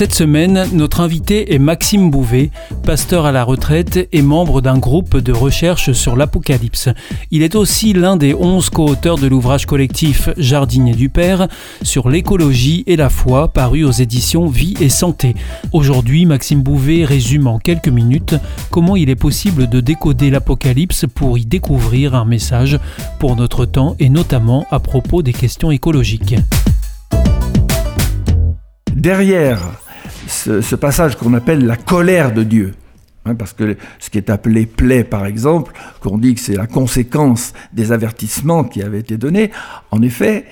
Cette semaine, notre invité est Maxime Bouvet, pasteur à la retraite et membre d'un groupe de recherche sur l'Apocalypse. Il est aussi l'un des onze co-auteurs de l'ouvrage collectif Jardinier du Père sur l'écologie et la foi paru aux éditions Vie et Santé. Aujourd'hui, Maxime Bouvet résume en quelques minutes comment il est possible de décoder l'Apocalypse pour y découvrir un message pour notre temps et notamment à propos des questions écologiques. Derrière ce, passage qu'on appelle la colère de Dieu. Hein, parce que ce qui est appelé plaie, par exemple, qu'on dit que c'est la conséquence des avertissements qui avaient été donnés, en effet,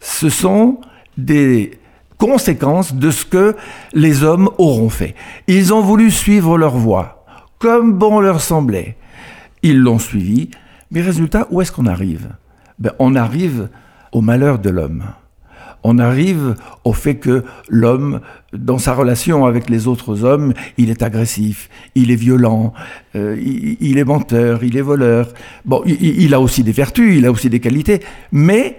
ce sont des conséquences de ce que les hommes auront fait. Ils ont voulu suivre leur voie, comme bon leur semblait. Ils l'ont suivi, mais résultat, où est-ce qu'on arrive? Ben, On arrive au malheur de l'homme on arrive au fait que l'homme, dans sa relation avec les autres hommes, il est agressif, il est violent, euh, il, est menteur, il est voleur. Bon, il, a aussi des vertus, il a aussi des qualités, mais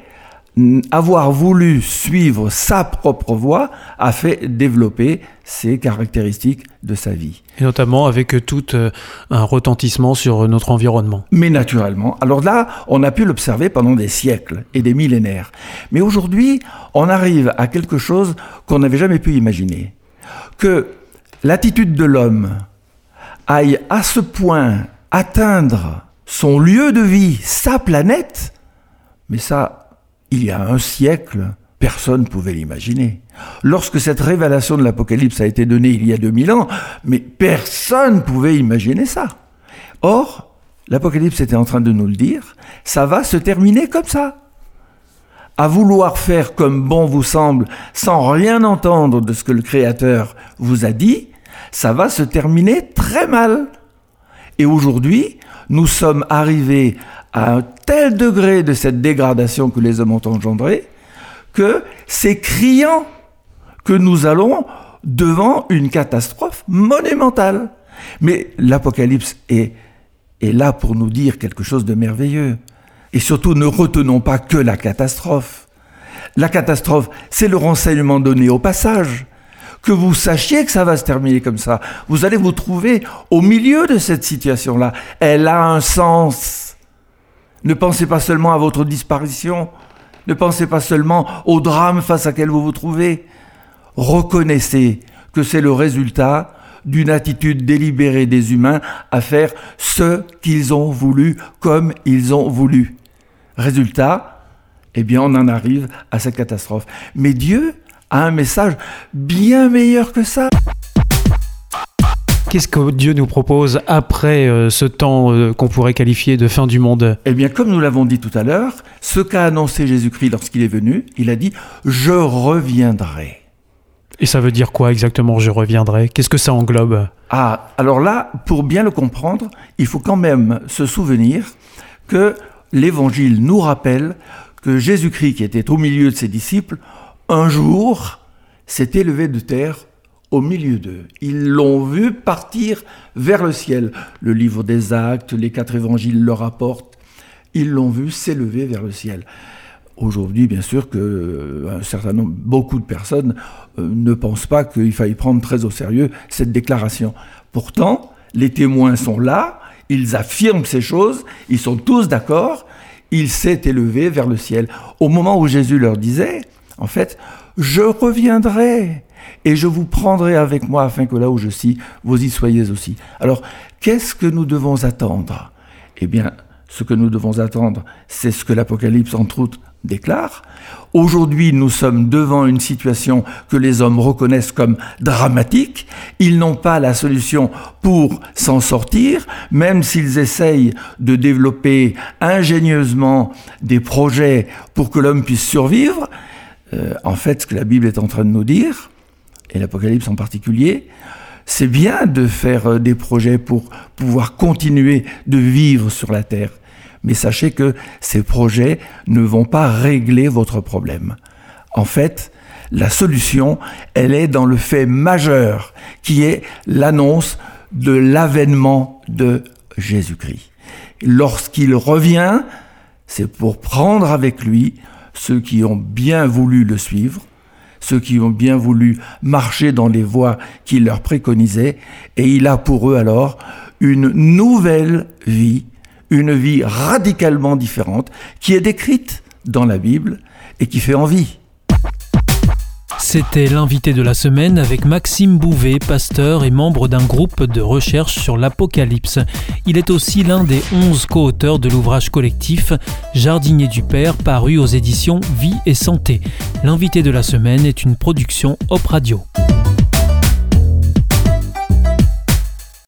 avoir voulu suivre sa propre voie a fait développer ces caractéristiques de sa vie. Et notamment avec tout euh, un retentissement sur notre environnement. Mais naturellement. Alors là, on a pu l'observer pendant des siècles et des millénaires. Mais aujourd'hui, on arrive à quelque chose qu'on n'avait jamais pu imaginer. Que l'attitude de l'homme aille à ce point atteindre son lieu de vie, sa planète, mais ça, il y a un siècle, personne ne pouvait l'imaginer. Lorsque cette révélation de l'Apocalypse a été donnée il y a 2000 ans, mais personne ne pouvait imaginer ça. Or, l'Apocalypse était en train de nous le dire, ça va se terminer comme ça. À vouloir faire comme bon vous semble, sans rien entendre de ce que le Créateur vous a dit, ça va se terminer très mal. Et aujourd'hui, nous sommes arrivés à un tel degré de cette dégradation que les hommes ont engendré que c'est criant que nous allons devant une catastrophe monumentale. Mais l'Apocalypse est, est là pour nous dire quelque chose de merveilleux. Et surtout, ne retenons pas que la catastrophe. La catastrophe, c'est le renseignement donné au passage. Que vous sachiez que ça va se terminer comme ça. Vous allez vous trouver au milieu de cette situation-là. Elle a un sens. Ne pensez pas seulement à votre disparition, ne pensez pas seulement au drame face à quel vous vous trouvez. Reconnaissez que c'est le résultat d'une attitude délibérée des humains à faire ce qu'ils ont voulu comme ils ont voulu. Résultat, eh bien on en arrive à cette catastrophe. Mais Dieu a un message bien meilleur que ça. Qu'est-ce que Dieu nous propose après euh, ce temps euh, qu'on pourrait qualifier de fin du monde? Eh bien, comme nous l'avons dit tout à l'heure, ce qu'a annoncé Jésus-Christ lorsqu'il est venu, il a dit ⁇ Je reviendrai ⁇ Et ça veut dire quoi exactement Je reviendrai Qu'est-ce que ça englobe? Ah, alors là, pour bien le comprendre, il faut quand même se souvenir que l'Évangile nous rappelle que Jésus-Christ, qui était au milieu de ses disciples, un jour s'est élevé de terre au milieu d'eux. Ils l'ont vu partir vers le ciel. Le livre des actes, les quatre évangiles le rapportent. Ils l'ont vu s'élever vers le ciel. Aujourd'hui, bien sûr que euh, un certain nombre, beaucoup de personnes euh, ne pensent pas qu'il faille prendre très au sérieux cette déclaration. Pourtant, les témoins sont là, ils affirment ces choses, ils sont tous d'accord, il s'est élevé vers le ciel. Au moment où Jésus leur disait, en fait, je reviendrai et je vous prendrai avec moi afin que là où je suis, vous y soyez aussi. Alors, qu'est-ce que nous devons attendre? Eh bien, ce que nous devons attendre, c'est ce que l'Apocalypse, entre autres, déclare. Aujourd'hui, nous sommes devant une situation que les hommes reconnaissent comme dramatique. Ils n'ont pas la solution pour s'en sortir, même s'ils essayent de développer ingénieusement des projets pour que l'homme puisse survivre. Euh, en fait, ce que la Bible est en train de nous dire, et l'Apocalypse en particulier, c'est bien de faire euh, des projets pour pouvoir continuer de vivre sur la terre. Mais sachez que ces projets ne vont pas régler votre problème. En fait, la solution, elle est dans le fait majeur, qui est l'annonce de l'avènement de Jésus-Christ. Lorsqu'il revient, c'est pour prendre avec lui ceux qui ont bien voulu le suivre, ceux qui ont bien voulu marcher dans les voies qu'il leur préconisait, et il a pour eux alors une nouvelle vie, une vie radicalement différente, qui est décrite dans la Bible et qui fait envie. C'était l'invité de la semaine avec Maxime Bouvet, pasteur et membre d'un groupe de recherche sur l'Apocalypse. Il est aussi l'un des onze co-auteurs de l'ouvrage collectif Jardinier du Père paru aux éditions Vie et Santé. L'invité de la semaine est une production Op Radio.